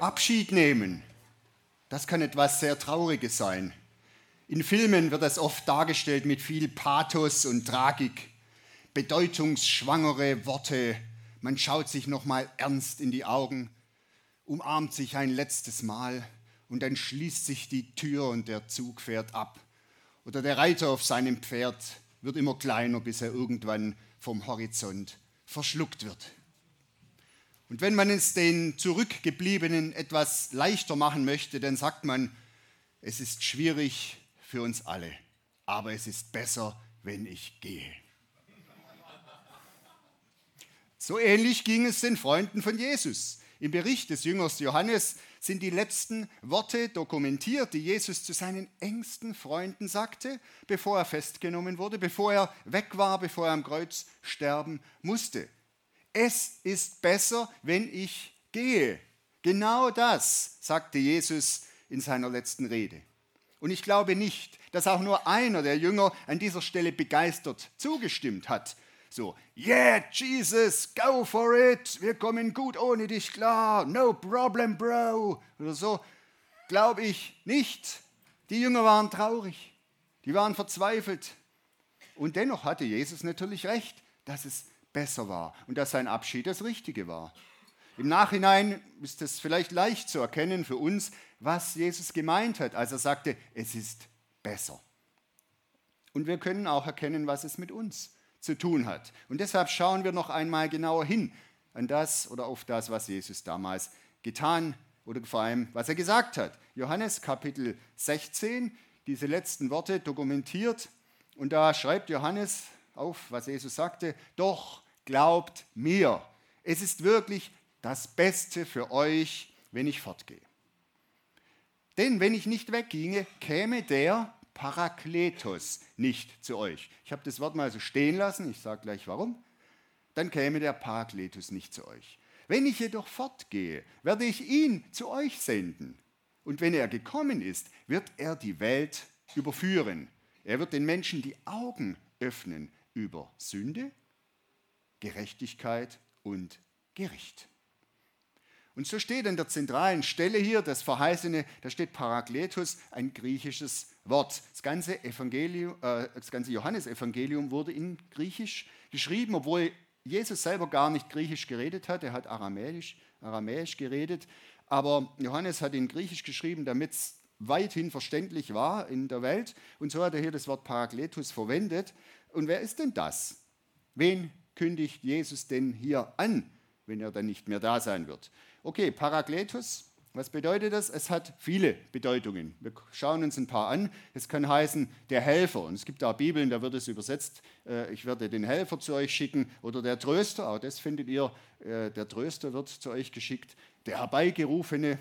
Abschied nehmen, das kann etwas sehr Trauriges sein. In Filmen wird das oft dargestellt mit viel Pathos und Tragik, bedeutungsschwangere Worte. Man schaut sich nochmal ernst in die Augen, umarmt sich ein letztes Mal und dann schließt sich die Tür und der Zug fährt ab. Oder der Reiter auf seinem Pferd wird immer kleiner, bis er irgendwann vom Horizont verschluckt wird. Und wenn man es den Zurückgebliebenen etwas leichter machen möchte, dann sagt man, es ist schwierig für uns alle, aber es ist besser, wenn ich gehe. So ähnlich ging es den Freunden von Jesus. Im Bericht des Jüngers Johannes sind die letzten Worte dokumentiert, die Jesus zu seinen engsten Freunden sagte, bevor er festgenommen wurde, bevor er weg war, bevor er am Kreuz sterben musste es ist besser, wenn ich gehe. Genau das sagte Jesus in seiner letzten Rede. Und ich glaube nicht, dass auch nur einer der Jünger an dieser Stelle begeistert zugestimmt hat. So, yeah, Jesus, go for it, wir kommen gut ohne dich klar, no problem, bro. Oder so, glaube ich nicht. Die Jünger waren traurig, die waren verzweifelt. Und dennoch hatte Jesus natürlich recht, dass es besser war und dass sein Abschied das Richtige war. Im Nachhinein ist es vielleicht leicht zu erkennen für uns, was Jesus gemeint hat, als er sagte, es ist besser. Und wir können auch erkennen, was es mit uns zu tun hat. Und deshalb schauen wir noch einmal genauer hin an das oder auf das, was Jesus damals getan oder vor allem, was er gesagt hat. Johannes Kapitel 16, diese letzten Worte dokumentiert. Und da schreibt Johannes auf, was Jesus sagte, doch glaubt mir, es ist wirklich das Beste für euch, wenn ich fortgehe. Denn wenn ich nicht wegginge, käme der Parakletos nicht zu euch. Ich habe das Wort mal so stehen lassen, ich sage gleich warum. Dann käme der Parakletos nicht zu euch. Wenn ich jedoch fortgehe, werde ich ihn zu euch senden. Und wenn er gekommen ist, wird er die Welt überführen. Er wird den Menschen die Augen öffnen über Sünde, Gerechtigkeit und Gericht. Und so steht an der zentralen Stelle hier das Verheißene, da steht Parakletos, ein griechisches Wort. Das ganze, Evangelium, äh, das ganze Johannesevangelium wurde in Griechisch geschrieben, obwohl Jesus selber gar nicht Griechisch geredet hat, er hat Aramäisch, Aramäisch geredet, aber Johannes hat in Griechisch geschrieben, damit es weithin verständlich war in der Welt. Und so hat er hier das Wort Parakletos verwendet. Und wer ist denn das? Wen kündigt Jesus denn hier an, wenn er dann nicht mehr da sein wird? Okay, Parakletos, was bedeutet das? Es hat viele Bedeutungen. Wir schauen uns ein paar an. Es kann heißen der Helfer. Und es gibt auch Bibeln, da wird es übersetzt, äh, ich werde den Helfer zu euch schicken. Oder der Tröster, auch das findet ihr, äh, der Tröster wird zu euch geschickt. Der herbeigerufene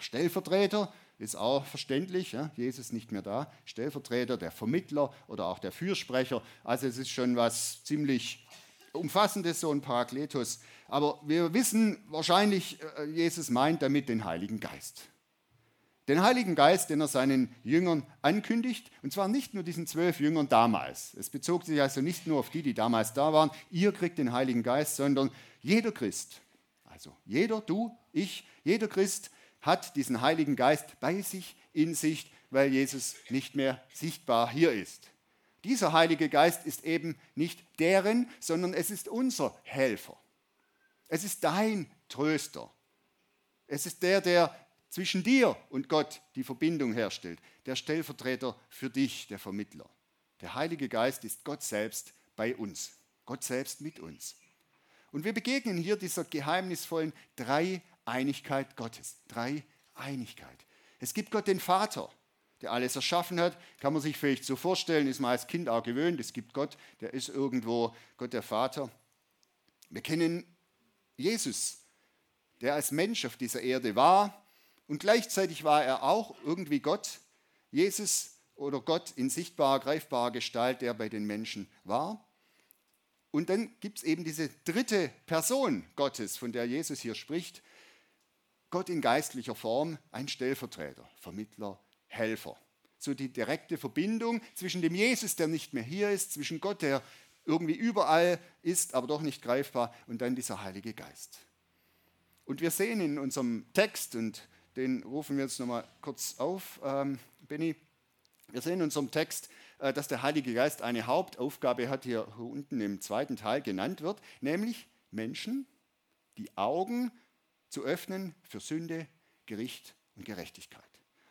Stellvertreter ist auch verständlich, ja, Jesus nicht mehr da, Stellvertreter, der Vermittler oder auch der Fürsprecher. Also es ist schon was ziemlich Umfassendes, so ein Parakletos. Aber wir wissen wahrscheinlich, äh, Jesus meint damit den Heiligen Geist. Den Heiligen Geist, den er seinen Jüngern ankündigt, und zwar nicht nur diesen zwölf Jüngern damals. Es bezog sich also nicht nur auf die, die damals da waren, ihr kriegt den Heiligen Geist, sondern jeder Christ, also jeder, du, ich, jeder Christ hat diesen Heiligen Geist bei sich, in sich, weil Jesus nicht mehr sichtbar hier ist. Dieser Heilige Geist ist eben nicht deren, sondern es ist unser Helfer. Es ist dein Tröster. Es ist der, der zwischen dir und Gott die Verbindung herstellt. Der Stellvertreter für dich, der Vermittler. Der Heilige Geist ist Gott selbst bei uns. Gott selbst mit uns. Und wir begegnen hier dieser geheimnisvollen Dreieinigkeit Gottes. Dreieinigkeit. Es gibt Gott den Vater, der alles erschaffen hat. Kann man sich vielleicht so vorstellen, ist man als Kind auch gewöhnt. Es gibt Gott, der ist irgendwo Gott der Vater. Wir kennen Jesus, der als Mensch auf dieser Erde war, und gleichzeitig war er auch irgendwie Gott, Jesus oder Gott in sichtbarer, greifbarer Gestalt, der bei den Menschen war. Und dann gibt es eben diese dritte Person Gottes, von der Jesus hier spricht. Gott in geistlicher Form, ein Stellvertreter, Vermittler, Helfer. So die direkte Verbindung zwischen dem Jesus, der nicht mehr hier ist, zwischen Gott, der irgendwie überall ist, aber doch nicht greifbar, und dann dieser Heilige Geist. Und wir sehen in unserem Text, und den rufen wir jetzt nochmal kurz auf, ähm, Benny, wir sehen in unserem Text, äh, dass der Heilige Geist eine Hauptaufgabe hat, hier unten im zweiten Teil genannt wird, nämlich Menschen die Augen zu öffnen für Sünde, Gericht und Gerechtigkeit.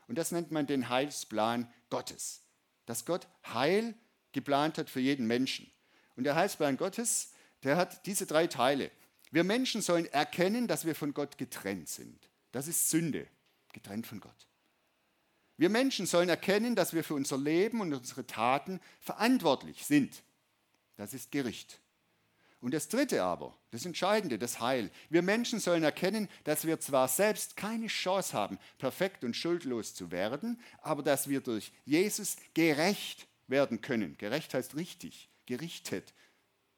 Und das nennt man den Heilsplan Gottes, dass Gott Heil geplant hat für jeden Menschen. Und der Heilsplan Gottes, der hat diese drei Teile. Wir Menschen sollen erkennen, dass wir von Gott getrennt sind. Das ist Sünde, getrennt von Gott. Wir Menschen sollen erkennen, dass wir für unser Leben und unsere Taten verantwortlich sind. Das ist Gericht. Und das Dritte aber, das Entscheidende, das Heil. Wir Menschen sollen erkennen, dass wir zwar selbst keine Chance haben, perfekt und schuldlos zu werden, aber dass wir durch Jesus gerecht werden können. Gerecht heißt richtig, gerichtet,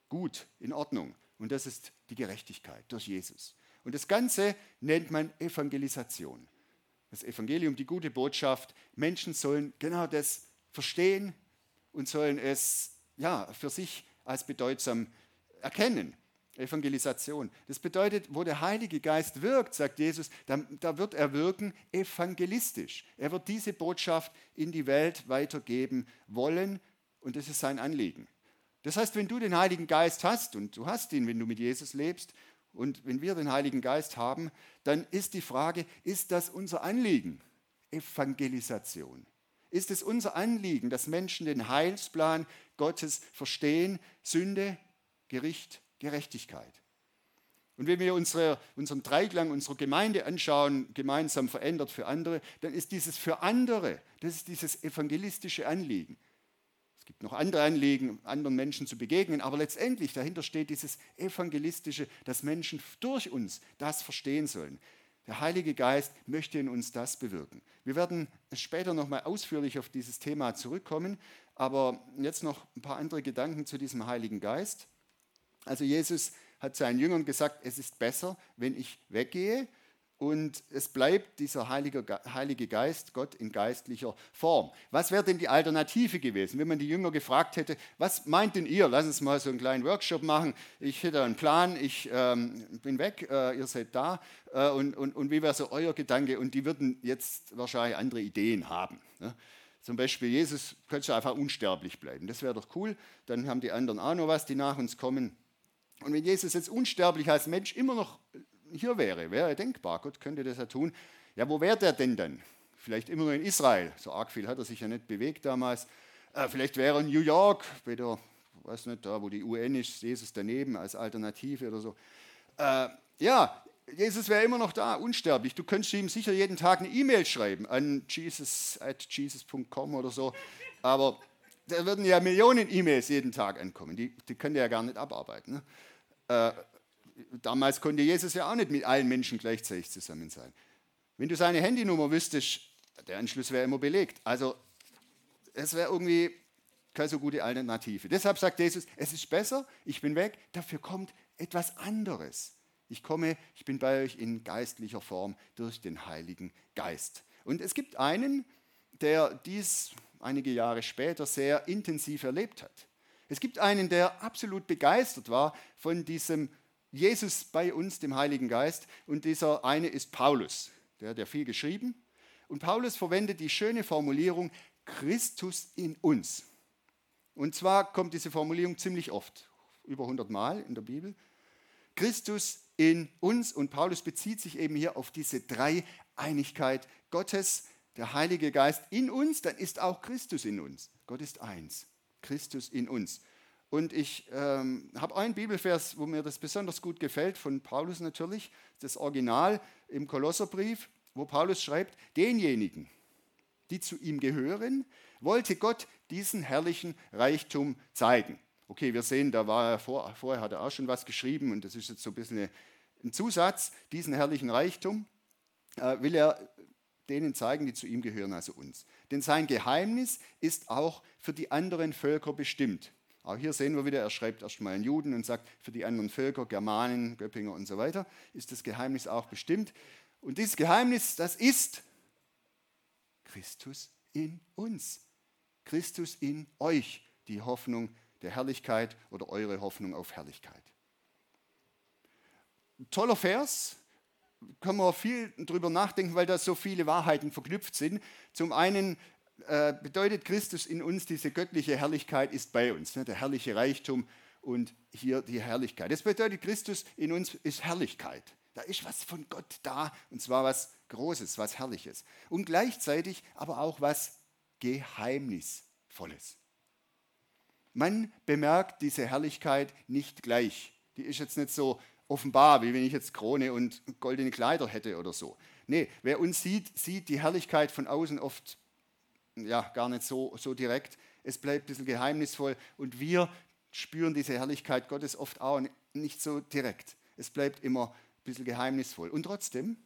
gut, in Ordnung. Und das ist die Gerechtigkeit durch Jesus. Und das Ganze nennt man Evangelisation das Evangelium, die gute Botschaft. Menschen sollen genau das verstehen und sollen es ja, für sich als bedeutsam erkennen. Evangelisation. Das bedeutet, wo der Heilige Geist wirkt, sagt Jesus, da, da, wird er wirken evangelistisch. Er wird diese Botschaft in die Welt weitergeben wollen und das ist sein Anliegen. Das heißt, wenn du den Heiligen Geist hast und du hast ihn, wenn du mit Jesus lebst und wenn wir den Heiligen Geist haben, dann ist die Frage, ist das unser Anliegen? Evangelisation. Ist es unser Anliegen, dass Menschen den Heilsplan Gottes verstehen? Sünde, Gericht, Gerechtigkeit. Und wenn wir unsere, unseren Dreiklang unserer Gemeinde anschauen, gemeinsam verändert für andere, dann ist dieses für andere, das ist dieses evangelistische Anliegen. Es gibt noch andere Anliegen, anderen Menschen zu begegnen, aber letztendlich dahinter steht dieses evangelistische, dass Menschen durch uns das verstehen sollen. Der Heilige Geist möchte in uns das bewirken. Wir werden später noch mal ausführlich auf dieses Thema zurückkommen, aber jetzt noch ein paar andere Gedanken zu diesem Heiligen Geist. Also Jesus hat seinen Jüngern gesagt, es ist besser, wenn ich weggehe und es bleibt dieser Heilige, Heilige Geist, Gott in geistlicher Form. Was wäre denn die Alternative gewesen, wenn man die Jünger gefragt hätte, was meint denn ihr? Lass uns mal so einen kleinen Workshop machen. Ich hätte einen Plan, ich ähm, bin weg, äh, ihr seid da. Äh, und, und, und wie wäre so euer Gedanke? Und die würden jetzt wahrscheinlich andere Ideen haben. Ne? Zum Beispiel, Jesus könnte einfach unsterblich bleiben. Das wäre doch cool. Dann haben die anderen auch noch was, die nach uns kommen. Und wenn Jesus jetzt unsterblich als Mensch immer noch hier wäre. Wäre denkbar, Gott könnte das ja tun. Ja, wo wäre der denn dann? Vielleicht immer nur in Israel. So arg viel hat er sich ja nicht bewegt damals. Äh, vielleicht wäre er in New York, bei der, weiß nicht, da wo die UN ist, Jesus daneben als Alternative oder so. Äh, ja, Jesus wäre immer noch da, unsterblich. Du könntest ihm sicher jeden Tag eine E-Mail schreiben an jesus at jesus.com oder so. Aber da würden ja Millionen E-Mails jeden Tag ankommen. Die, die könnt ihr ja gar nicht abarbeiten. Ne? Äh, damals konnte Jesus ja auch nicht mit allen Menschen gleichzeitig zusammen sein. Wenn du seine Handynummer wüsstest, der Anschluss wäre immer belegt. Also es wäre irgendwie keine so gute Alternative. Deshalb sagt Jesus, es ist besser, ich bin weg, dafür kommt etwas anderes. Ich komme, ich bin bei euch in geistlicher Form durch den Heiligen Geist. Und es gibt einen, der dies einige Jahre später sehr intensiv erlebt hat. Es gibt einen, der absolut begeistert war von diesem Jesus bei uns, dem Heiligen Geist. Und dieser eine ist Paulus. Der hat ja viel geschrieben. Und Paulus verwendet die schöne Formulierung Christus in uns. Und zwar kommt diese Formulierung ziemlich oft, über 100 Mal in der Bibel. Christus in uns und Paulus bezieht sich eben hier auf diese Dreieinigkeit Gottes, der Heilige Geist in uns, dann ist auch Christus in uns. Gott ist eins, Christus in uns. Und ich ähm, habe einen Bibelvers, wo mir das besonders gut gefällt, von Paulus natürlich, das Original im Kolosserbrief, wo Paulus schreibt, denjenigen, die zu ihm gehören, wollte Gott diesen herrlichen Reichtum zeigen. Okay, wir sehen, da war er vor, vorher hat er auch schon was geschrieben und das ist jetzt so ein bisschen ein Zusatz, diesen herrlichen Reichtum. äh, will er denen zeigen, die zu ihm gehören, also uns. Denn sein Geheimnis ist auch für die anderen Völker bestimmt. Auch hier sehen wir wieder, er schreibt erstmal an Juden und sagt, für die anderen Völker, Germanen, Göppinger und so weiter, ist das Geheimnis auch bestimmt. Und dieses Geheimnis, das ist Christus in uns. Christus in euch, die Hoffnung der Herrlichkeit oder eure Hoffnung auf Herrlichkeit. Toller Vers, können wir viel drüber nachdenken, weil da so viele Wahrheiten verknüpft sind. Zum einen äh, bedeutet Christus in uns, diese göttliche Herrlichkeit ist bei uns, ne? der herrliche Reichtum und hier die Herrlichkeit. Das bedeutet, Christus in uns ist Herrlichkeit. Da ist was von Gott da und zwar was Großes, was Herrliches. Und gleichzeitig aber auch was Geheimnisvolles. Man bemerkt diese Herrlichkeit nicht gleich. Die ist jetzt nicht so offenbar, wie wenn ich jetzt Krone und goldene Kleider hätte oder so. Nee, wer uns sieht, sieht die Herrlichkeit von außen oft ja, gar nicht so, so direkt. Es bleibt ein bisschen geheimnisvoll und wir spüren diese Herrlichkeit Gottes oft auch nicht so direkt. Es bleibt immer ein bisschen geheimnisvoll. Und trotzdem,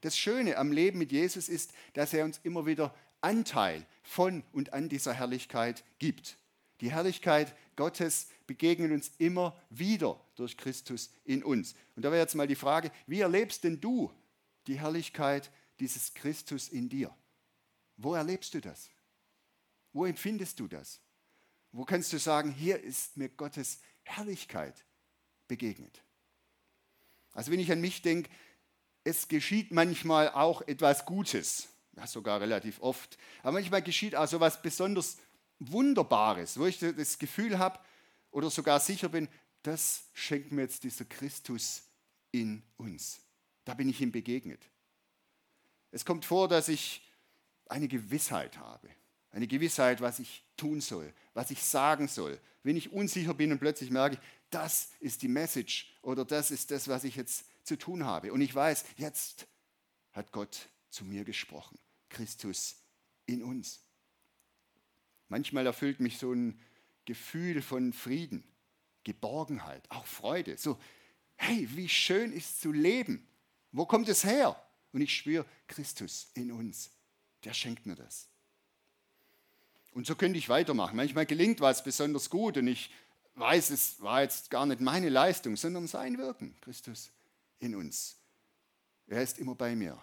das Schöne am Leben mit Jesus ist, dass er uns immer wieder Anteil von und an dieser Herrlichkeit gibt. Die Herrlichkeit Gottes begegnet uns immer wieder durch Christus in uns. Und da wäre jetzt mal die Frage, wie erlebst denn du die Herrlichkeit dieses Christus in dir? Wo erlebst du das? Wo empfindest du das? Wo kannst du sagen, hier ist mir Gottes Herrlichkeit begegnet? Also wenn ich an mich denke, es geschieht manchmal auch etwas Gutes, ja sogar relativ oft, aber manchmal geschieht auch so etwas besonders Wunderbares, wo ich das Gefühl habe oder sogar sicher bin, das schenkt mir jetzt dieser Christus in uns. Da bin ich ihm begegnet. Es kommt vor, dass ich eine Gewissheit habe. Eine Gewissheit, was ich tun soll, was ich sagen soll. Wenn ich unsicher bin und plötzlich merke, das ist die Message oder das ist das, was ich jetzt zu tun habe. Und ich weiß, jetzt hat Gott zu mir gesprochen. Christus in uns. Manchmal erfüllt mich so ein Gefühl von Frieden, Geborgenheit, auch Freude. So, hey, wie schön ist zu leben. Wo kommt es her? Und ich spüre Christus in uns. Der schenkt mir das. Und so könnte ich weitermachen. Manchmal gelingt was besonders gut und ich weiß, es war jetzt gar nicht meine Leistung, sondern sein Wirken. Christus in uns. Er ist immer bei mir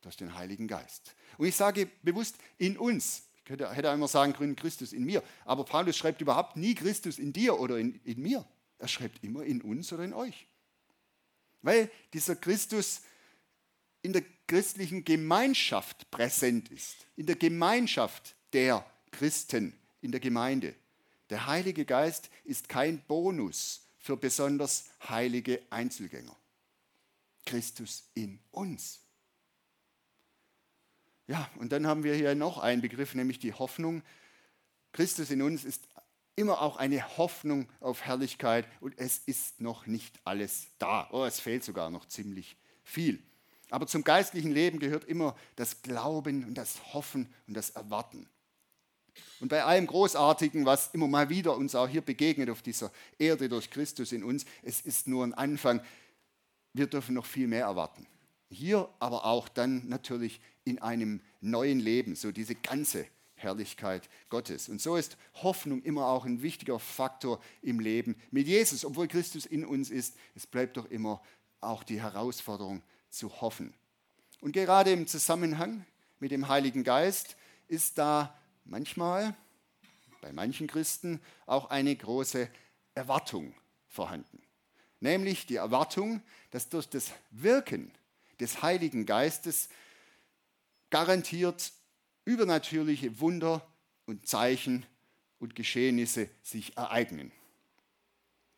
durch den Heiligen Geist. Und ich sage bewusst in uns, hätte, hätte einmal sagen können, Christus in mir. Aber Paulus schreibt überhaupt nie Christus in dir oder in, in mir. Er schreibt immer in uns oder in euch. Weil dieser Christus in der christlichen Gemeinschaft präsent ist. In der Gemeinschaft der Christen in der Gemeinde. Der Heilige Geist ist kein Bonus für besonders heilige Einzelgänger. Christus in uns. Ja, und dann haben wir hier noch einen Begriff, nämlich die Hoffnung. Christus in uns ist immer auch eine Hoffnung auf Herrlichkeit und es ist noch nicht alles da. Oh, es fehlt sogar noch ziemlich viel. Aber zum geistlichen Leben gehört immer das Glauben und das Hoffen und das Erwarten. Und bei allem Großartigen, was immer mal wieder uns auch hier begegnet auf dieser Erde durch Christus in uns, es ist nur ein Anfang. Wir dürfen noch viel mehr erwarten. Hier aber auch dann natürlich in einem neuen Leben, so diese ganze Herrlichkeit Gottes. Und so ist Hoffnung immer auch ein wichtiger Faktor im Leben mit Jesus. Obwohl Christus in uns ist, es bleibt doch immer auch die Herausforderung zu hoffen. Und gerade im Zusammenhang mit dem Heiligen Geist ist da manchmal, bei manchen Christen, auch eine große Erwartung vorhanden. Nämlich die Erwartung, dass durch das Wirken des Heiligen Geistes garantiert übernatürliche Wunder und Zeichen und Geschehnisse sich ereignen.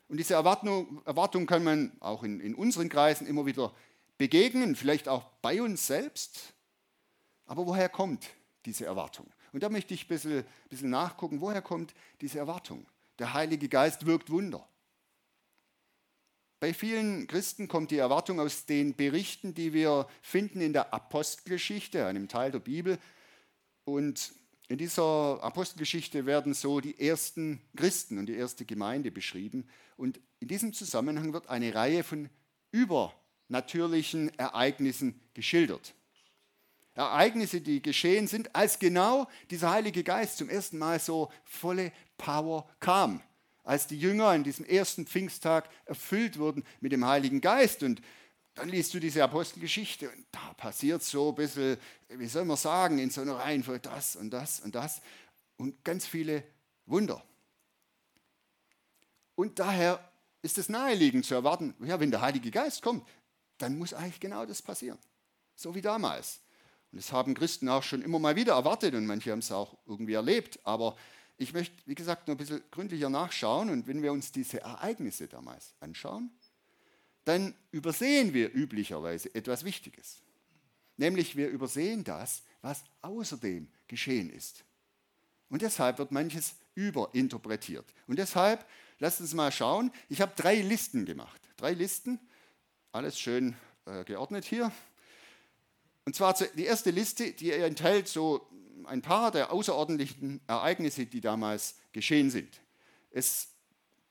Und diese Erwartung, Erwartung kann man auch in, in unseren Kreisen immer wieder begegnen, vielleicht auch bei uns selbst. Aber woher kommt diese Erwartung? Und da möchte ich ein bisschen, ein bisschen nachgucken, woher kommt diese Erwartung? Der Heilige Geist wirkt Wunder. Bei vielen Christen kommt die Erwartung aus den Berichten, die wir finden in der Apostelgeschichte, einem Teil der Bibel. Und in dieser Apostelgeschichte werden so die ersten Christen und die erste Gemeinde beschrieben. Und in diesem Zusammenhang wird eine Reihe von natürlichen Ereignissen geschildert. Ereignisse, die geschehen sind, als genau dieser Heilige Geist zum ersten Mal so volle Power kam. Als die Jünger an diesem ersten Pfingsttag erfüllt wurden mit dem Heiligen Geist. Und dann liest du diese Apostelgeschichte und da passiert so ein bisschen, wie soll man sagen, in so einer Reihenfolge das und das und das und ganz viele Wunder. Und daher ist es naheliegend zu erwarten, ja, wenn der Heilige Geist kommt, dann muss eigentlich genau das passieren. So wie damals. Und das haben Christen auch schon immer mal wieder erwartet und manche haben es auch irgendwie erlebt. Aber ich möchte, wie gesagt, noch ein bisschen gründlicher nachschauen. Und wenn wir uns diese Ereignisse damals anschauen, dann übersehen wir üblicherweise etwas Wichtiges. Nämlich wir übersehen das, was außerdem geschehen ist. Und deshalb wird manches überinterpretiert. Und deshalb, lasst uns mal schauen, ich habe drei Listen gemacht. Drei Listen, alles schön äh, geordnet hier. Und zwar die erste Liste, die enthält so ein paar der außerordentlichen Ereignisse, die damals geschehen sind. Es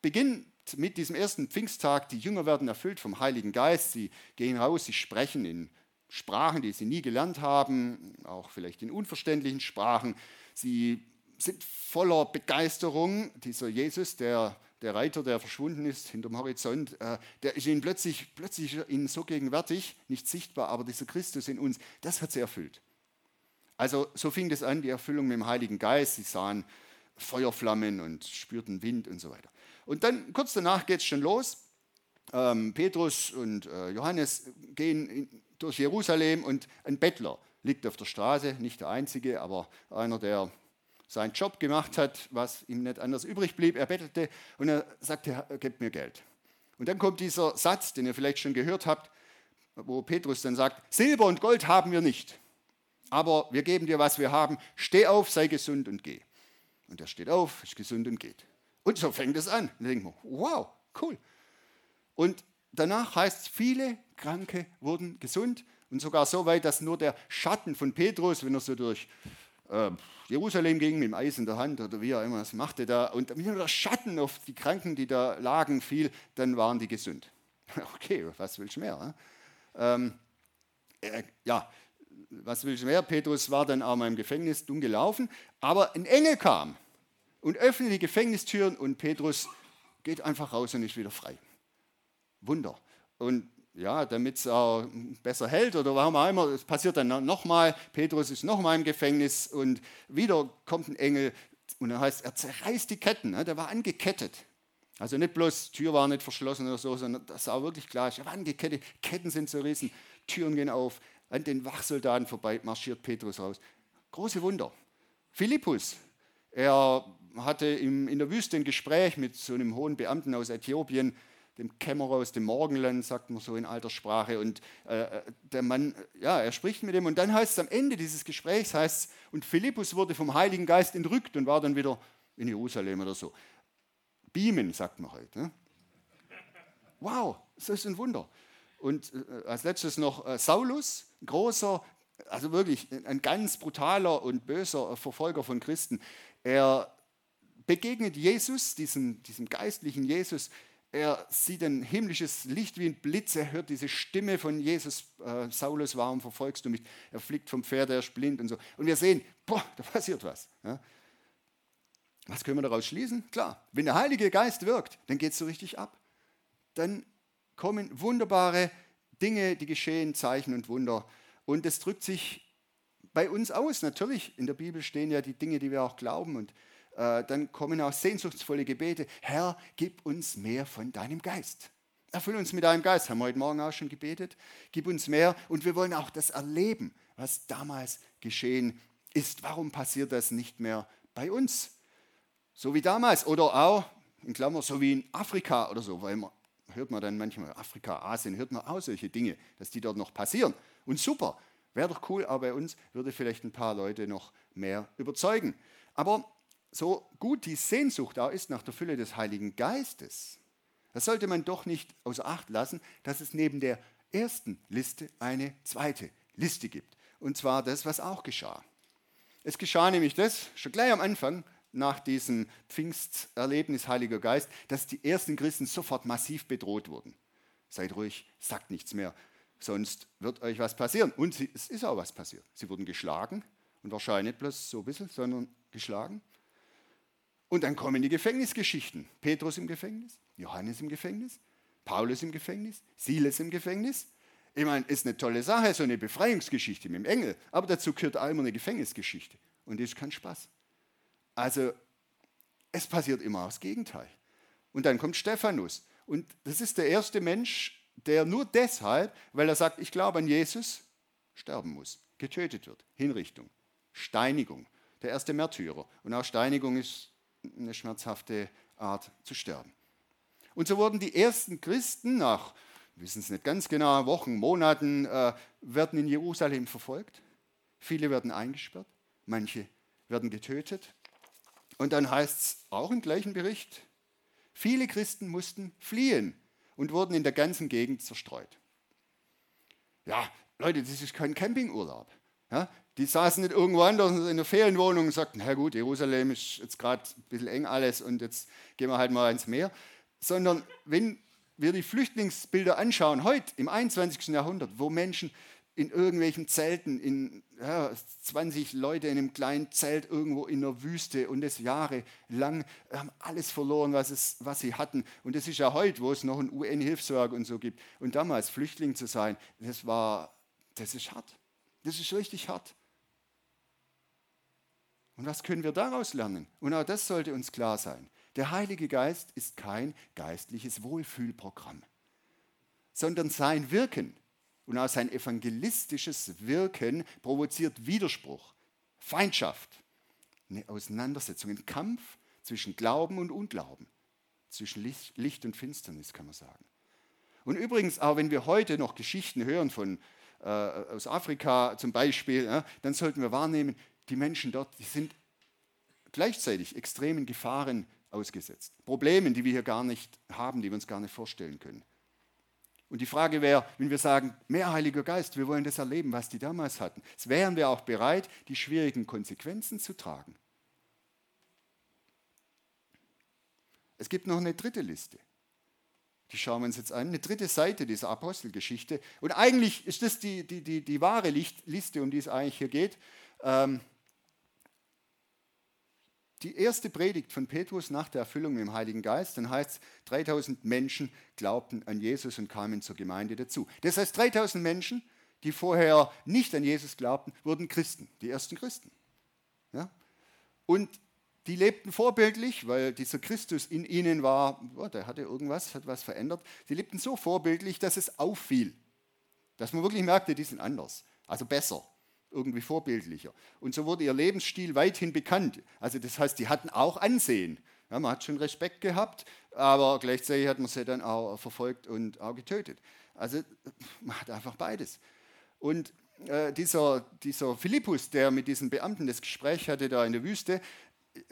beginnt mit diesem ersten Pfingsttag. Die Jünger werden erfüllt vom Heiligen Geist. Sie gehen raus, sie sprechen in Sprachen, die sie nie gelernt haben, auch vielleicht in unverständlichen Sprachen. Sie sind voller Begeisterung. Dieser Jesus, der der Reiter, der verschwunden ist hinterm Horizont, äh, der ist ihnen plötzlich, plötzlich ihnen so gegenwärtig, nicht sichtbar, aber dieser Christus in uns, das hat sie erfüllt. Also so fing das an, die Erfüllung mit dem Heiligen Geist. Sie sahen Feuerflammen und spürten Wind und so weiter. Und dann kurz danach geht es schon los. Ähm, Petrus und äh, Johannes gehen in, durch Jerusalem und ein Bettler liegt auf der Straße, nicht der einzige, aber einer, der seinen Job gemacht hat, was ihm nicht anders übrig blieb. Er bettelte und er sagte, gebt mir Geld. Und dann kommt dieser Satz, den ihr vielleicht schon gehört habt, wo Petrus dann sagt, Silber und Gold haben wir nicht, aber wir geben dir, was wir haben. Steh auf, sei gesund und geh. Und er steht auf, ist gesund und geht. Und so fängt es an. Und dann denkt man, wow, cool. Und danach heißt es, viele Kranke wurden gesund und sogar so weit, dass nur der Schatten von Petrus, wenn er so durch äh, Jerusalem ging, mit dem Eis in der Hand oder wie er immer das machte da, und wenn der Schatten auf die Kranken, die da lagen, fiel, dann waren die gesund. Okay, was willst du mehr? Ähm, äh, ja, was willst du mehr? Petrus war dann auch mal im Gefängnis dumm gelaufen, aber ein Engel kam und öffnete die Gefängnistüren und Petrus geht einfach raus und ist wieder frei. Wunder. Und ja, damit es auch besser hält oder warum auch immer. Es passiert dann nochmal, Petrus ist nochmal im Gefängnis und wieder kommt ein Engel und er heißt, er zerreißt die Ketten, ne? der war angekettet. Also nicht bloß, Tür war nicht verschlossen oder so, sondern das war wirklich klar, er war angekettet, Ketten sind zerrissen, Türen gehen auf, an den Wachsoldaten vorbei marschiert Petrus raus. Große Wunder. Philippus, er hatte in der Wüste ein Gespräch mit so einem hohen Beamten aus Äthiopien, dem Kämmerer aus dem Morgenland, sagt man so in alter Sprache. Und äh, äh, der Mann, ja, er spricht mit ihm. Und dann heißt es am Ende dieses Gesprächs, heißt und Philippus wurde vom Heiligen Geist entrückt und war dann wieder in Jerusalem oder so. Beamen, sagt man heute. Ne? Wow, das ist ein Wunder. Und äh, als letztes noch äh, Saulus, großer, also wirklich ein ganz brutaler und böser Verfolger von Christen. Er begegnet Jesus, diesem, diesem geistlichen Jesus, er sieht ein himmlisches Licht wie ein Blitz. Er hört diese Stimme von Jesus. Äh, Saulus, warum verfolgst du mich? Er fliegt vom Pferd, er ist blind und so. Und wir sehen, boah, da passiert was. Ja? Was können wir daraus schließen? Klar, wenn der Heilige Geist wirkt, dann geht es so richtig ab. Dann kommen wunderbare Dinge, die geschehen, Zeichen und Wunder. Und es drückt sich bei uns aus. Natürlich, in der Bibel stehen ja die Dinge, die wir auch glauben. Und äh, dann kommen auch sehnsuchtsvolle Gebete. Herr, gib uns mehr von deinem Geist. Erfüll uns mit deinem Geist. Haben wir heute Morgen auch schon gebetet. Gib uns mehr. Und wir wollen auch das erleben, was damals geschehen ist. Warum passiert das nicht mehr bei uns? So wie damals. Oder auch, in Klammer, so wie in Afrika oder so. Weil man, hört man dann manchmal, Afrika, Asien, hört man auch solche Dinge, dass die dort noch passieren. Und super. Wäre doch cool, aber bei uns würde vielleicht ein paar Leute noch mehr überzeugen. Aber so gut die Sehnsucht auch ist nach der Fülle des Heiligen Geistes, da sollte man doch nicht außer Acht lassen, dass es neben der ersten Liste eine zweite Liste gibt. Und zwar das, was auch geschah. Es geschah nämlich das, schon gleich am Anfang, nach diesem Pfingsterlebnis Heiliger Geist, dass die ersten Christen sofort massiv bedroht wurden. Seid ruhig, sagt nichts mehr, sonst wird euch was passieren. Und sie, es ist auch was passiert. Sie wurden geschlagen und wahrscheinlich nicht bloß so ein bisschen, sondern geschlagen. Und dann kommen die Gefängnisgeschichten. Petrus im Gefängnis, Johannes im Gefängnis, Paulus im Gefängnis, Silas im Gefängnis. Ich meine, ist eine tolle Sache, so eine Befreiungsgeschichte mit dem Engel. Aber dazu gehört auch immer eine Gefängnisgeschichte. Und das ist kein Spaß. Also, es passiert immer das Gegenteil. Und dann kommt Stephanus. Und das ist der erste Mensch, der nur deshalb, weil er sagt, ich glaube an Jesus, sterben muss, getötet wird. Hinrichtung, Steinigung. Der erste Märtyrer. Und auch Steinigung ist eine schmerzhafte Art zu sterben. Und so wurden die ersten Christen nach, wissen es nicht ganz genau, Wochen, Monaten, äh, werden in Jerusalem verfolgt. Viele werden eingesperrt, manche werden getötet. Und dann heißt es auch im gleichen Bericht, viele Christen mussten fliehen und wurden in der ganzen Gegend zerstreut. Ja, Leute, das ist kein Campingurlaub. Ja, die saßen nicht irgendwo anders in einer Ferienwohnung und sagten, na gut, Jerusalem ist jetzt gerade ein bisschen eng alles und jetzt gehen wir halt mal ins Meer. Sondern wenn wir die Flüchtlingsbilder anschauen, heute im 21. Jahrhundert, wo Menschen in irgendwelchen Zelten, in ja, 20 Leute in einem kleinen Zelt irgendwo in der Wüste und das jahrelang haben alles verloren, was, es, was sie hatten. Und das ist ja heute, wo es noch ein UN-Hilfswerk und so gibt. Und damals Flüchtling zu sein, das war, das ist hart. Das ist richtig hart. Und was können wir daraus lernen? Und auch das sollte uns klar sein. Der Heilige Geist ist kein geistliches Wohlfühlprogramm, sondern sein Wirken und auch sein evangelistisches Wirken provoziert Widerspruch, Feindschaft, eine Auseinandersetzung, ein Kampf zwischen Glauben und Unglauben, zwischen Licht und Finsternis, kann man sagen. Und übrigens, auch wenn wir heute noch Geschichten hören von, äh, aus Afrika zum Beispiel, ja, dann sollten wir wahrnehmen, die Menschen dort, die sind gleichzeitig extremen Gefahren ausgesetzt. Problemen, die wir hier gar nicht haben, die wir uns gar nicht vorstellen können. Und die Frage wäre, wenn wir sagen, mehr Heiliger Geist, wir wollen das erleben, was die damals hatten, wären wir auch bereit, die schwierigen Konsequenzen zu tragen. Es gibt noch eine dritte Liste. Die schauen wir uns jetzt an. Eine dritte Seite dieser Apostelgeschichte. Und eigentlich ist das die, die, die, die wahre Liste, um die es eigentlich hier geht. Ähm, die erste Predigt von Petrus nach der Erfüllung mit dem Heiligen Geist, dann heißt es, 3000 Menschen glaubten an Jesus und kamen zur Gemeinde dazu. Das heißt, 3000 Menschen, die vorher nicht an Jesus glaubten, wurden Christen, die ersten Christen. Ja? Und die lebten vorbildlich, weil dieser Christus in ihnen war, oh, der hatte irgendwas, hat was verändert. Sie lebten so vorbildlich, dass es auffiel, dass man wirklich merkte, die sind anders, also besser irgendwie vorbildlicher. Und so wurde ihr Lebensstil weithin bekannt. Also das heißt, die hatten auch Ansehen. Ja, man hat schon Respekt gehabt, aber gleichzeitig hat man sie dann auch verfolgt und auch getötet. Also man hat einfach beides. Und äh, dieser, dieser Philippus, der mit diesen Beamten das Gespräch hatte da in der Wüste,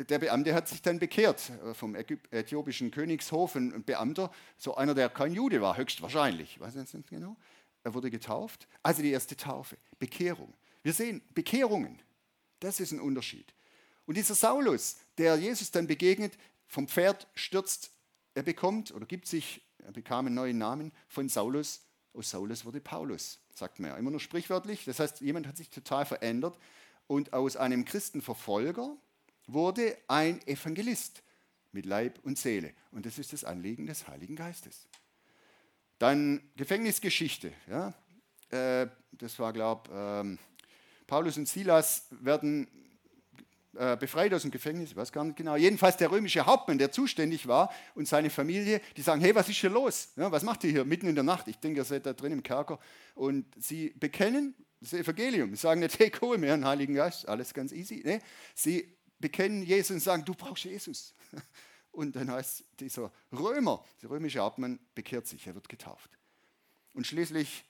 der Beamte hat sich dann bekehrt äh, vom äthiopischen Königshof, ein Beamter, so einer, der kein Jude war, höchstwahrscheinlich. Weiß ich nicht genau. Er wurde getauft. Also die erste Taufe, Bekehrung. Wir sehen Bekehrungen. Das ist ein Unterschied. Und dieser Saulus, der Jesus dann begegnet, vom Pferd stürzt, er bekommt oder gibt sich, er bekam einen neuen Namen von Saulus. Aus Saulus wurde Paulus, sagt man ja. Immer nur sprichwörtlich. Das heißt, jemand hat sich total verändert und aus einem Christenverfolger wurde ein Evangelist mit Leib und Seele. Und das ist das Anliegen des Heiligen Geistes. Dann Gefängnisgeschichte. Ja? Äh, das war, glaube ich, ähm, Paulus und Silas werden äh, befreit aus dem Gefängnis, ich weiß gar nicht genau. Jedenfalls der römische Hauptmann, der zuständig war und seine Familie, die sagen, hey, was ist hier los? Ja, was macht ihr hier mitten in der Nacht? Ich denke, ihr seid da drin im Kerker. Und sie bekennen das Evangelium. Sie sagen nicht, hey, cool, wir einen Heiligen Geist, alles ganz easy. Nee, sie bekennen Jesus und sagen, du brauchst Jesus. Und dann heißt dieser Römer, der römische Hauptmann, bekehrt sich, er wird getauft. Und schließlich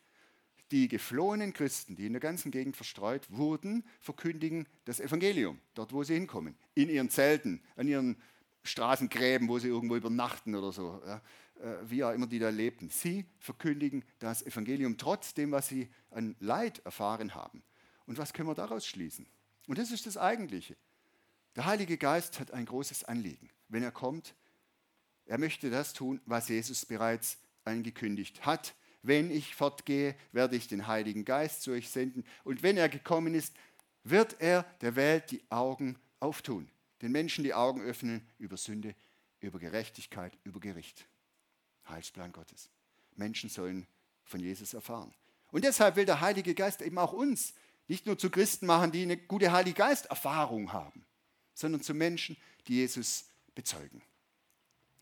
die geflohenen Christen, die in der ganzen Gegend verstreut wurden, verkündigen das Evangelium, dort wo sie hinkommen, in ihren Zelten, an ihren Straßengräben, wo sie irgendwo übernachten oder so, ja, äh, wie auch immer die da lebten. Sie verkündigen das Evangelium trotz dem, was sie an Leid erfahren haben. Und was können wir daraus schließen? Und das ist das Eigentliche. Der Heilige Geist hat ein großes Anliegen. Wenn er kommt, er möchte das tun, was Jesus bereits angekündigt hat. Wenn ich fortgehe, werde ich den Heiligen Geist zu euch senden. Und wenn er gekommen ist, wird er der Welt die Augen auftun, den Menschen die Augen öffnen über Sünde, über Gerechtigkeit, über Gericht. Heilsplan Gottes. Menschen sollen von Jesus erfahren. Und deshalb will der Heilige Geist eben auch uns nicht nur zu Christen machen, die eine gute Heilige Geist-Erfahrung haben, sondern zu Menschen, die Jesus bezeugen.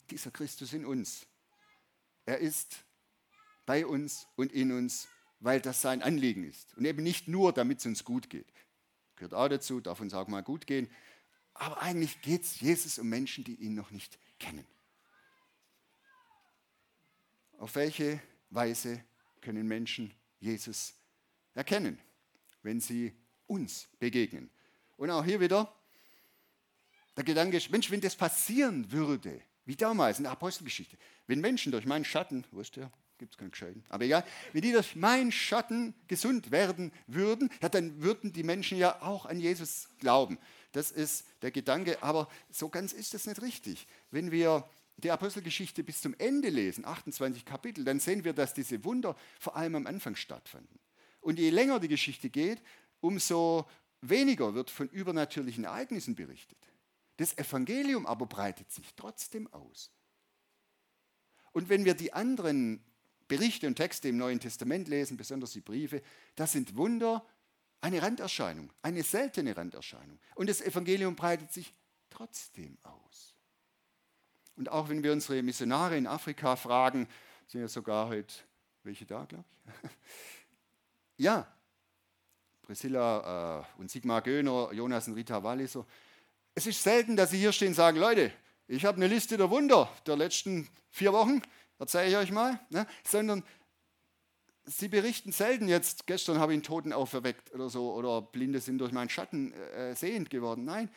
Dieser Christus in uns. Er ist bei uns und in uns, weil das sein Anliegen ist. Und eben nicht nur, damit es uns gut geht. Gehört auch dazu, darf uns auch mal gut gehen. Aber eigentlich geht es Jesus um Menschen, die ihn noch nicht kennen. Auf welche Weise können Menschen Jesus erkennen, wenn sie uns begegnen? Und auch hier wieder der Gedanke ist, Mensch, wenn das passieren würde, wie damals in der Apostelgeschichte, wenn Menschen durch meinen Schatten, wo ist der? Gibt es keinen Gescheiten, aber egal, wenn die durch meinen Schatten gesund werden würden, ja, dann würden die Menschen ja auch an Jesus glauben. Das ist der Gedanke, aber so ganz ist das nicht richtig. Wenn wir die Apostelgeschichte bis zum Ende lesen, 28 Kapitel, dann sehen wir, dass diese Wunder vor allem am Anfang stattfanden. Und je länger die Geschichte geht, umso weniger wird von übernatürlichen Ereignissen berichtet. Das Evangelium aber breitet sich trotzdem aus. Und wenn wir die anderen Berichte und Texte im Neuen Testament lesen, besonders die Briefe, das sind Wunder eine Randerscheinung, eine seltene Randerscheinung. Und das Evangelium breitet sich trotzdem aus. Und auch wenn wir unsere Missionare in Afrika fragen, sind ja sogar heute welche da, glaube ich. ja, Priscilla äh, und Sigmar Göhner, Jonas und Rita Walliser. Es ist selten, dass sie hier stehen und sagen, Leute, ich habe eine Liste der Wunder der letzten vier Wochen, erzähle ich euch mal, ne? sondern sie berichten selten jetzt, gestern habe ich einen Toten auferweckt oder so, oder Blinde sind durch meinen Schatten äh, sehend geworden. Nein,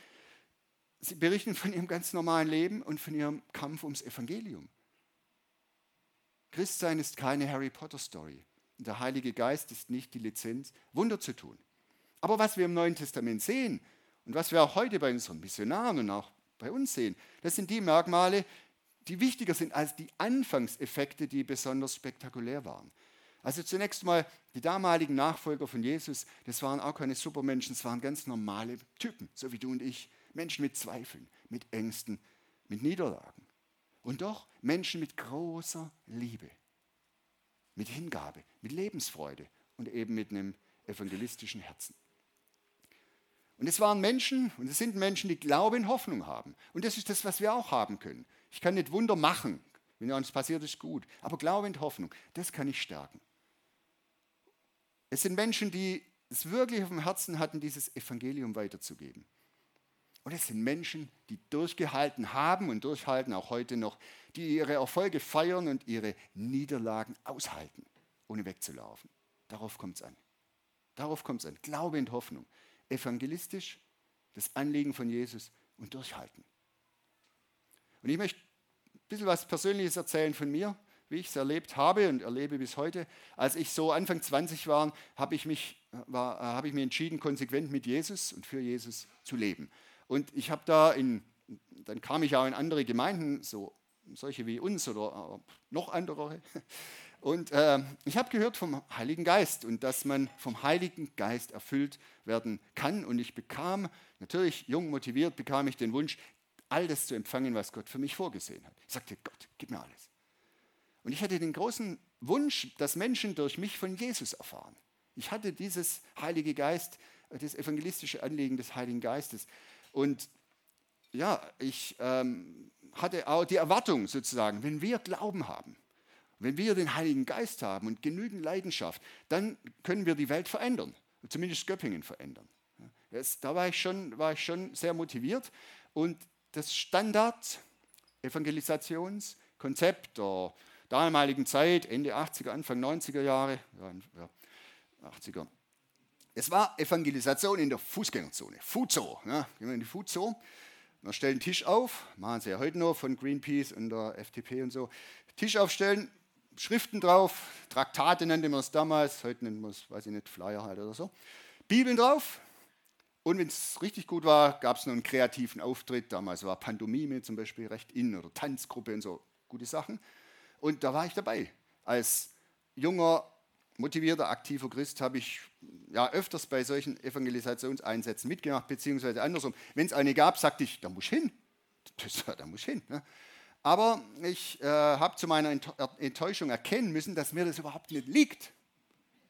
Sie berichten von ihrem ganz normalen Leben und von ihrem Kampf ums Evangelium. Christsein ist keine Harry Potter Story. Der Heilige Geist ist nicht die Lizenz, Wunder zu tun. Aber was wir im Neuen Testament sehen und was wir auch heute bei unseren Missionaren und auch bei uns sehen, das sind die Merkmale, die wichtiger sind als die Anfangseffekte, die besonders spektakulär waren. Also zunächst mal die damaligen Nachfolger von Jesus, das waren auch keine Supermenschen, das waren ganz normale Typen, so wie du und ich. Menschen mit Zweifeln, mit Ängsten, mit Niederlagen. Und doch Menschen mit großer Liebe, mit Hingabe, mit Lebensfreude und eben mit einem evangelistischen Herzen. Und es waren Menschen, und es sind Menschen, die Glaube und Hoffnung haben. Und das ist das, was wir auch haben können. Ich kann nicht Wunder machen. Wenn uns passiert, ist gut. Aber Glaube und Hoffnung, das kann ich stärken. Es sind Menschen, die es wirklich auf dem Herzen hatten, dieses Evangelium weiterzugeben. Und es sind Menschen, die durchgehalten haben und durchhalten auch heute noch, die ihre Erfolge feiern und ihre Niederlagen aushalten, ohne wegzulaufen. Darauf kommt es an. Darauf kommt es an. Glaube und Hoffnung. Evangelistisch, das Anliegen von Jesus und durchhalten. Und ich möchte ein bisschen was Persönliches erzählen von mir, wie ich es erlebt habe und erlebe bis heute. Als ich so Anfang 20 war, habe ich, mich, war, habe ich mich entschieden, konsequent mit Jesus und für Jesus zu leben. Und ich habe da in, dann kam ich auch in andere Gemeinden, so solche wie uns oder äh, noch andere. Und äh, ich habe gehört vom Heiligen Geist und dass man vom Heiligen Geist erfüllt werden kann. Und ich bekam, natürlich jung motiviert, bekam ich den Wunsch, all das zu empfangen, was Gott für mich vorgesehen hat. Ich sagte, Gott, gib mir alles. Und ich hatte den großen Wunsch, dass Menschen durch mich von Jesus erfahren. Ich hatte dieses Heilige Geist, das evangelistische Anliegen des Heiligen Geistes. Und ja, ich ähm, hatte auch die Erwartung sozusagen, wenn wir Glauben haben, wenn wir den Heiligen Geist haben und genügend Leidenschaft, dann können wir die Welt verändern, zumindest Göppingen verändern. Das, da war ich, schon, war ich schon sehr motiviert und das Standard-Evangelisationskonzept der damaligen Zeit, Ende 80er, Anfang 90er Jahre, ja, 80er, es war Evangelisation in der Fußgängerzone. Fuzo. Ne? Gehen wir in die Fuzo. Wir stellen einen Tisch auf, machen sie ja heute noch von Greenpeace und der FDP und so. Tisch aufstellen, Schriften drauf, Traktate nannte man es damals, heute nennt man es, weiß ich nicht, Flyer halt oder so. Bibeln drauf. Und wenn es richtig gut war, gab es noch einen kreativen Auftritt. Damals war Pantomime zum Beispiel recht in oder Tanzgruppe und so, gute Sachen. Und da war ich dabei. Als junger, motivierter, aktiver Christ habe ich ja, öfters bei solchen Evangelisationseinsätzen mitgemacht, beziehungsweise andersrum. Wenn es eine gab, sagte ich, da muss ich hin. Das, da muss ich hin. Ne? Aber ich äh, habe zu meiner Enttäuschung erkennen müssen, dass mir das überhaupt nicht liegt.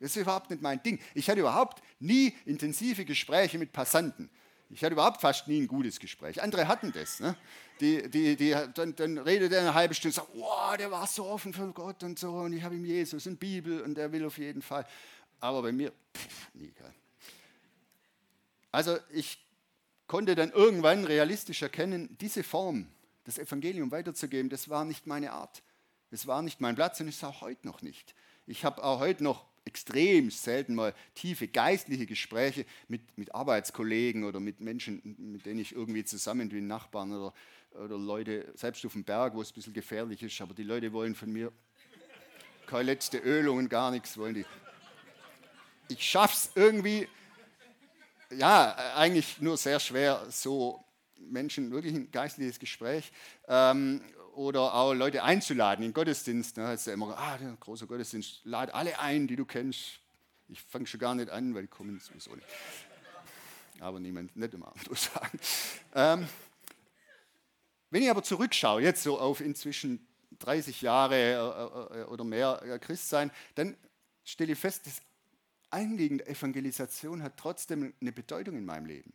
Das ist überhaupt nicht mein Ding. Ich hatte überhaupt nie intensive Gespräche mit Passanten. Ich hatte überhaupt fast nie ein gutes Gespräch. Andere hatten das. Ne? Die, die, die, dann, dann redet er eine halbe Stunde und sagt, wow, der war so offen für Gott und so und ich habe ihm Jesus und Bibel und er will auf jeden Fall. Aber bei mir, pff, nie. Also ich konnte dann irgendwann realistisch erkennen, diese Form, das Evangelium weiterzugeben, das war nicht meine Art. Das war nicht mein Platz und ist auch heute noch nicht. Ich habe auch heute noch extrem selten mal tiefe geistliche Gespräche mit, mit Arbeitskollegen oder mit Menschen, mit denen ich irgendwie zusammen bin, Nachbarn oder, oder Leute, selbst auf dem Berg, wo es ein bisschen gefährlich ist, aber die Leute wollen von mir keine letzte Ölung und gar nichts wollen die. Ich schaffe es irgendwie, ja, eigentlich nur sehr schwer, so Menschen wirklich ein geistliches Gespräch ähm, oder auch Leute einzuladen in Gottesdienst. Da ne, heißt ja immer, ah, der große Gottesdienst, lad alle ein, die du kennst. Ich fange schon gar nicht an, weil die kommen sowieso nicht. Aber niemand, nicht immer sagen. Ähm, wenn ich aber zurückschaue, jetzt so auf inzwischen 30 Jahre äh, äh, oder mehr äh, Christ sein, dann stelle ich fest, das Anliegen der Evangelisation hat trotzdem eine Bedeutung in meinem Leben.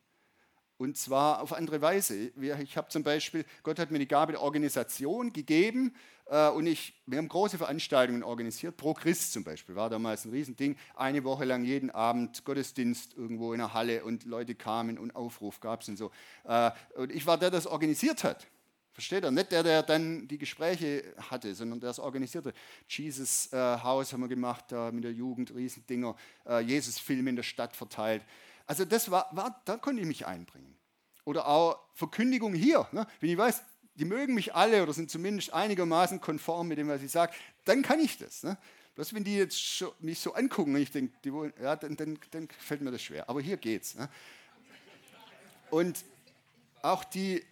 Und zwar auf andere Weise. Ich habe zum Beispiel, Gott hat mir die Gabe der Organisation gegeben äh, und ich, wir haben große Veranstaltungen organisiert. Pro Christ zum Beispiel war damals ein Riesending. Eine Woche lang jeden Abend Gottesdienst irgendwo in der Halle und Leute kamen und Aufruf gab es und so. Äh, und ich war der, der das organisiert hat. Versteht er? Nicht der, der dann die Gespräche hatte, sondern der es organisierte. Jesus äh, Haus haben wir gemacht, da mit der Jugend, Riesendinger, äh, Jesus-Film in der Stadt verteilt. Also das war, war, da konnte ich mich einbringen. Oder auch Verkündigung hier. Ne? Wenn ich weiß, die mögen mich alle oder sind zumindest einigermaßen konform mit dem, was ich sage, dann kann ich das. Ne? Bloß wenn die jetzt mich so angucken und ich denke, ja, dann, dann, dann fällt mir das schwer. Aber hier geht's. Ne? Und auch die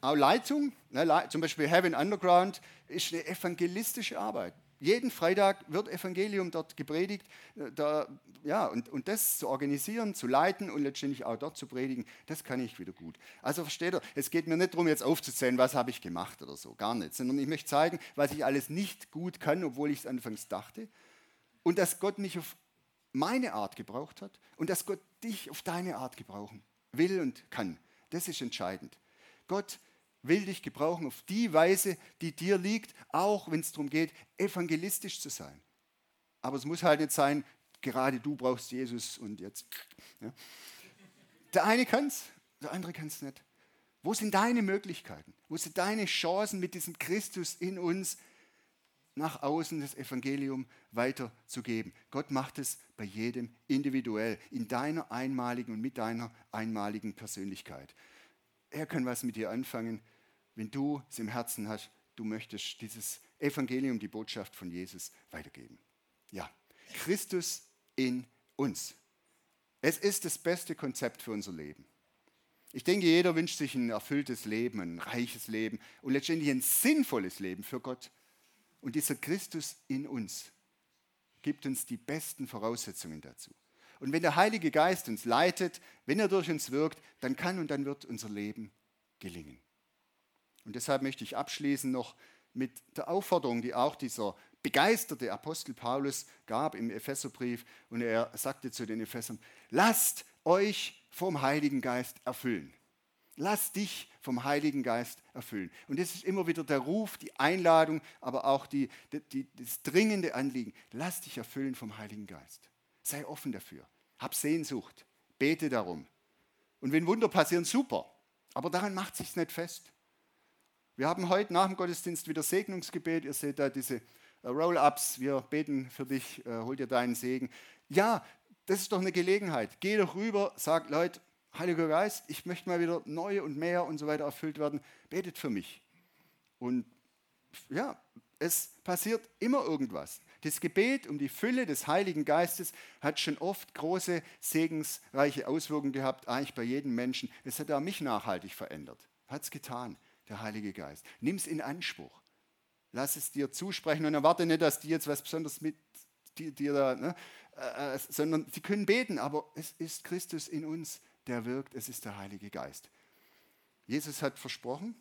auch Leitung, ne, zum Beispiel Heaven Underground, ist eine evangelistische Arbeit. Jeden Freitag wird Evangelium dort gepredigt. Äh, da, ja, und, und das zu organisieren, zu leiten und letztendlich auch dort zu predigen, das kann ich wieder gut. Also versteht ihr, es geht mir nicht darum, jetzt aufzuzählen, was habe ich gemacht oder so, gar nicht, sondern ich möchte zeigen, was ich alles nicht gut kann, obwohl ich es anfangs dachte. Und dass Gott mich auf meine Art gebraucht hat und dass Gott dich auf deine Art gebrauchen will und kann. Das ist entscheidend. Gott will dich gebrauchen auf die Weise, die dir liegt, auch wenn es darum geht, evangelistisch zu sein. Aber es muss halt nicht sein, gerade du brauchst Jesus und jetzt. Ja. Der eine kann es, der andere kann es nicht. Wo sind deine Möglichkeiten? Wo sind deine Chancen mit diesem Christus in uns nach außen das Evangelium weiterzugeben? Gott macht es bei jedem individuell, in deiner einmaligen und mit deiner einmaligen Persönlichkeit. Er kann was mit dir anfangen, wenn du es im Herzen hast, du möchtest dieses Evangelium, die Botschaft von Jesus weitergeben. Ja, Christus in uns. Es ist das beste Konzept für unser Leben. Ich denke, jeder wünscht sich ein erfülltes Leben, ein reiches Leben und letztendlich ein sinnvolles Leben für Gott. Und dieser Christus in uns gibt uns die besten Voraussetzungen dazu. Und wenn der Heilige Geist uns leitet, wenn er durch uns wirkt, dann kann und dann wird unser Leben gelingen. Und deshalb möchte ich abschließen noch mit der Aufforderung, die auch dieser begeisterte Apostel Paulus gab im Epheserbrief. Und er sagte zu den Ephesern, lasst euch vom Heiligen Geist erfüllen. Lass dich vom Heiligen Geist erfüllen. Und das ist immer wieder der Ruf, die Einladung, aber auch die, die, das dringende Anliegen. Lass dich erfüllen vom Heiligen Geist. Sei offen dafür. Hab Sehnsucht. Bete darum. Und wenn Wunder passieren, super. Aber daran macht sich nicht fest. Wir haben heute nach dem Gottesdienst wieder Segnungsgebet. Ihr seht da diese äh, Roll-ups. Wir beten für dich, äh, hol dir deinen Segen. Ja, das ist doch eine Gelegenheit. Geh doch rüber, sag Leute, Heiliger Geist, ich möchte mal wieder neu und mehr und so weiter erfüllt werden. Betet für mich. Und ja, es passiert immer irgendwas. Das Gebet um die Fülle des Heiligen Geistes hat schon oft große segensreiche Auswirkungen gehabt, eigentlich bei jedem Menschen. Es hat auch mich nachhaltig verändert. Hat es getan der Heilige Geist. Nimm es in Anspruch. lass es dir zusprechen und erwarte nicht, dass die jetzt was Besonderes mit dir da, ne? äh, sondern sie können beten, aber es ist Christus in uns, der wirkt, es ist der Heilige Geist. Jesus hat versprochen,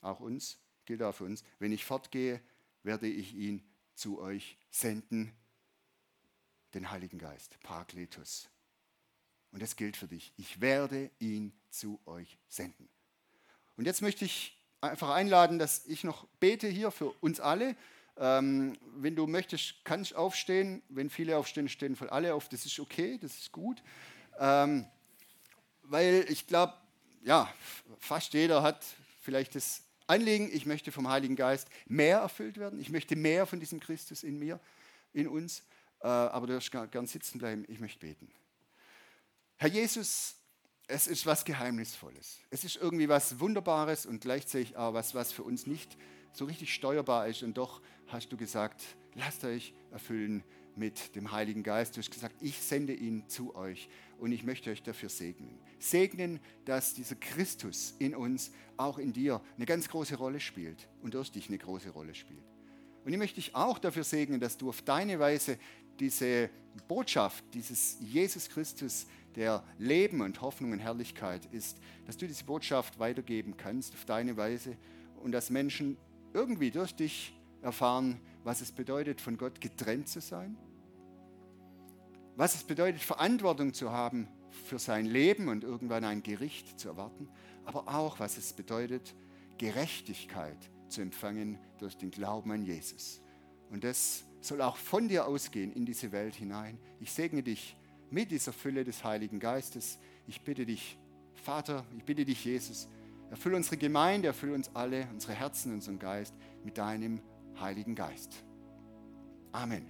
auch uns, gilt auch für uns, wenn ich fortgehe, werde ich ihn zu euch senden, den Heiligen Geist, Parakletus. Und das gilt für dich. Ich werde ihn zu euch senden. Und jetzt möchte ich einfach einladen, dass ich noch bete hier für uns alle. Ähm, wenn du möchtest, kannst du aufstehen. Wenn viele aufstehen, stehen voll alle auf. Das ist okay, das ist gut. Ähm, weil ich glaube, ja, fast jeder hat vielleicht das Anliegen, ich möchte vom Heiligen Geist mehr erfüllt werden. Ich möchte mehr von diesem Christus in mir, in uns. Äh, aber du darfst gern sitzen bleiben. Ich möchte beten. Herr Jesus, es ist was Geheimnisvolles. Es ist irgendwie was Wunderbares und gleichzeitig auch was, was für uns nicht so richtig steuerbar ist. Und doch hast du gesagt, lasst euch erfüllen mit dem Heiligen Geist. Du hast gesagt, ich sende ihn zu euch und ich möchte euch dafür segnen. Segnen, dass dieser Christus in uns, auch in dir, eine ganz große Rolle spielt und durch dich eine große Rolle spielt. Und ich möchte dich auch dafür segnen, dass du auf deine Weise diese Botschaft, dieses Jesus Christus, der Leben und Hoffnung und Herrlichkeit ist, dass du diese Botschaft weitergeben kannst auf deine Weise und dass Menschen irgendwie durch dich erfahren, was es bedeutet, von Gott getrennt zu sein, was es bedeutet, Verantwortung zu haben für sein Leben und irgendwann ein Gericht zu erwarten, aber auch, was es bedeutet, Gerechtigkeit zu empfangen durch den Glauben an Jesus. Und das soll auch von dir ausgehen in diese Welt hinein. Ich segne dich mit dieser Fülle des Heiligen Geistes. Ich bitte dich, Vater, ich bitte dich, Jesus, erfülle unsere Gemeinde, erfülle uns alle, unsere Herzen, unseren Geist mit deinem Heiligen Geist. Amen.